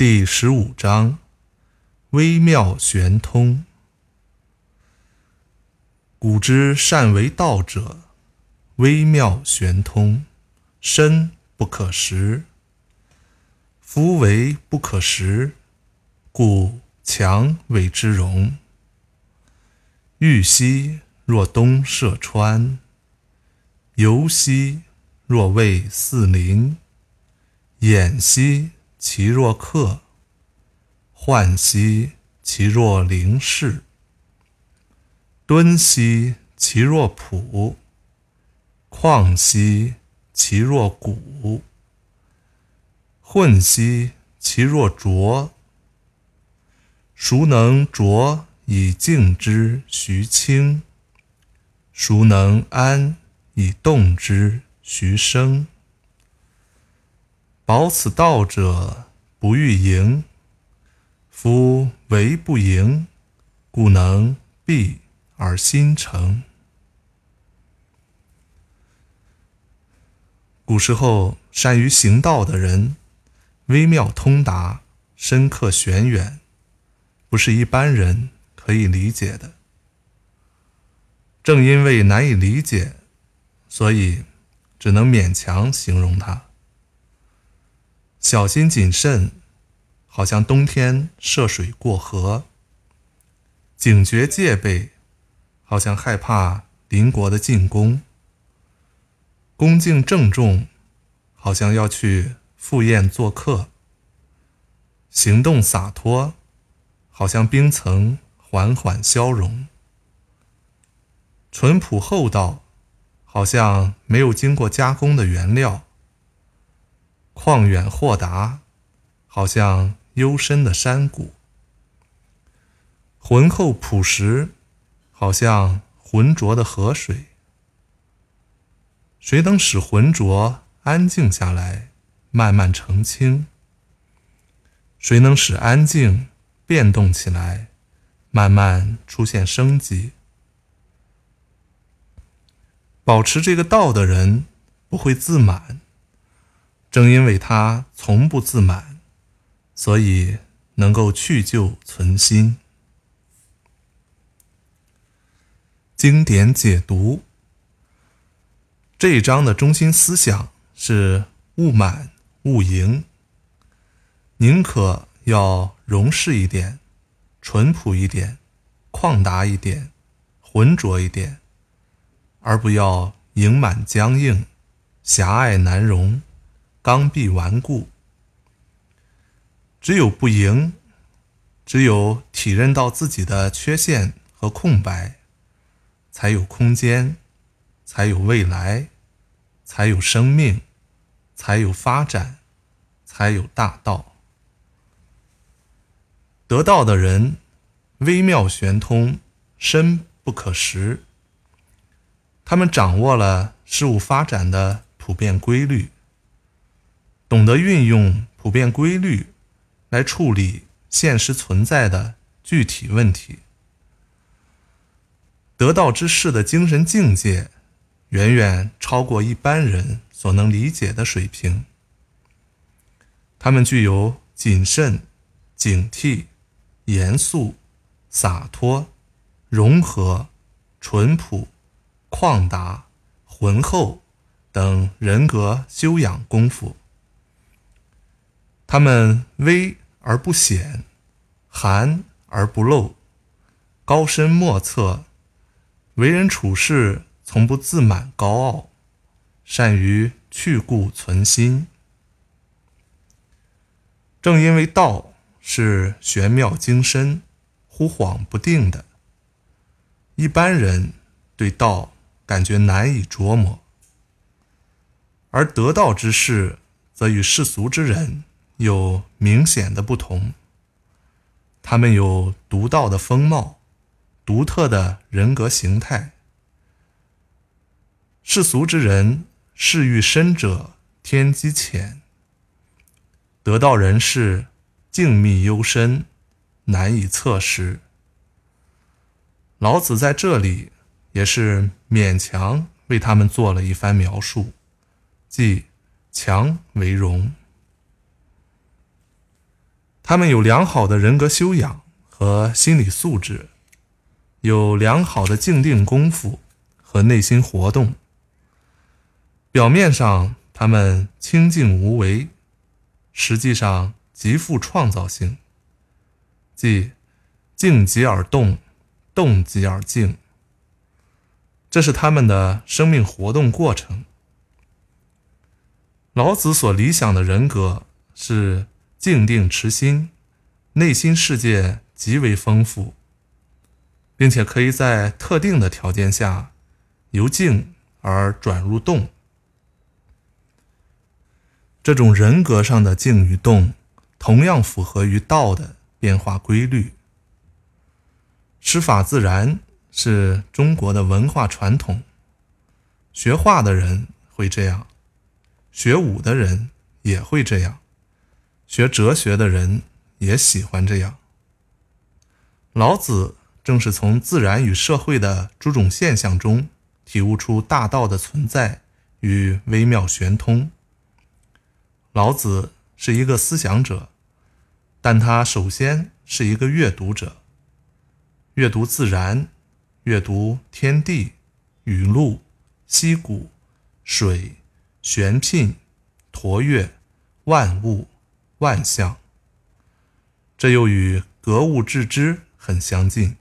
第十五章：微妙玄通。古之善为道者，微妙玄通，深不可识。夫为不可识，故强为之容。玉兮若东涉川，游兮若畏四邻，偃兮。其若客，涣兮其若灵士；敦兮其若朴，旷兮其若谷，混兮其若浊。孰能浊以静之徐清？孰能安以动之徐生？保此道者，不欲盈。夫为不盈，故能闭而心诚。古时候，善于行道的人，微妙通达，深刻玄远，不是一般人可以理解的。正因为难以理解，所以只能勉强形容它。小心谨慎，好像冬天涉水过河；警觉戒备，好像害怕邻国的进攻；恭敬郑重，好像要去赴宴做客；行动洒脱，好像冰层缓缓消融；淳朴厚道，好像没有经过加工的原料。旷远豁达，好像幽深的山谷；浑厚朴实，好像浑浊的河水。谁能使浑浊安静下来，慢慢澄清？谁能使安静变动起来，慢慢出现生机？保持这个道的人，不会自满。正因为他从不自满，所以能够去旧存新。经典解读这一章的中心思想是：勿满勿盈，宁可要容适一点、淳朴一点、旷达一点、浑浊一点，而不要盈满僵硬、狭隘难容。刚愎顽固，只有不赢，只有体认到自己的缺陷和空白，才有空间，才有未来，才有生命，才有发展，才有大道。得道的人，微妙玄通，深不可识。他们掌握了事物发展的普遍规律。懂得运用普遍规律来处理现实存在的具体问题，得道之士的精神境界远远超过一般人所能理解的水平。他们具有谨慎、警惕、严肃、洒脱、融合、淳朴、旷达、浑厚等人格修养功夫。他们微而不显，含而不露，高深莫测，为人处事从不自满高傲，善于去故存新。正因为道是玄妙精深、忽恍不定的，一般人对道感觉难以琢磨，而得道之士则与世俗之人。有明显的不同，他们有独到的风貌，独特的人格形态。世俗之人，事欲深者天机浅；得道人士，静谧幽深，难以测识。老子在这里也是勉强为他们做了一番描述，即强为荣。他们有良好的人格修养和心理素质，有良好的静定功夫和内心活动。表面上他们清静无为，实际上极富创造性，即静极而动，动极而静。这是他们的生命活动过程。老子所理想的人格是静定持心，内心世界极为丰富，并且可以在特定的条件下由静而转入动。这种人格上的静与动，同样符合于道的变化规律。师法自然。是中国的文化传统。学画的人会这样，学武的人也会这样，学哲学的人也喜欢这样。老子正是从自然与社会的诸种现象中体悟出大道的存在与微妙玄通。老子是一个思想者，但他首先是一个阅读者，阅读自然。阅读天地、雨露、溪谷、水、玄牝、驼月、万物、万象，这又与格物致知很相近。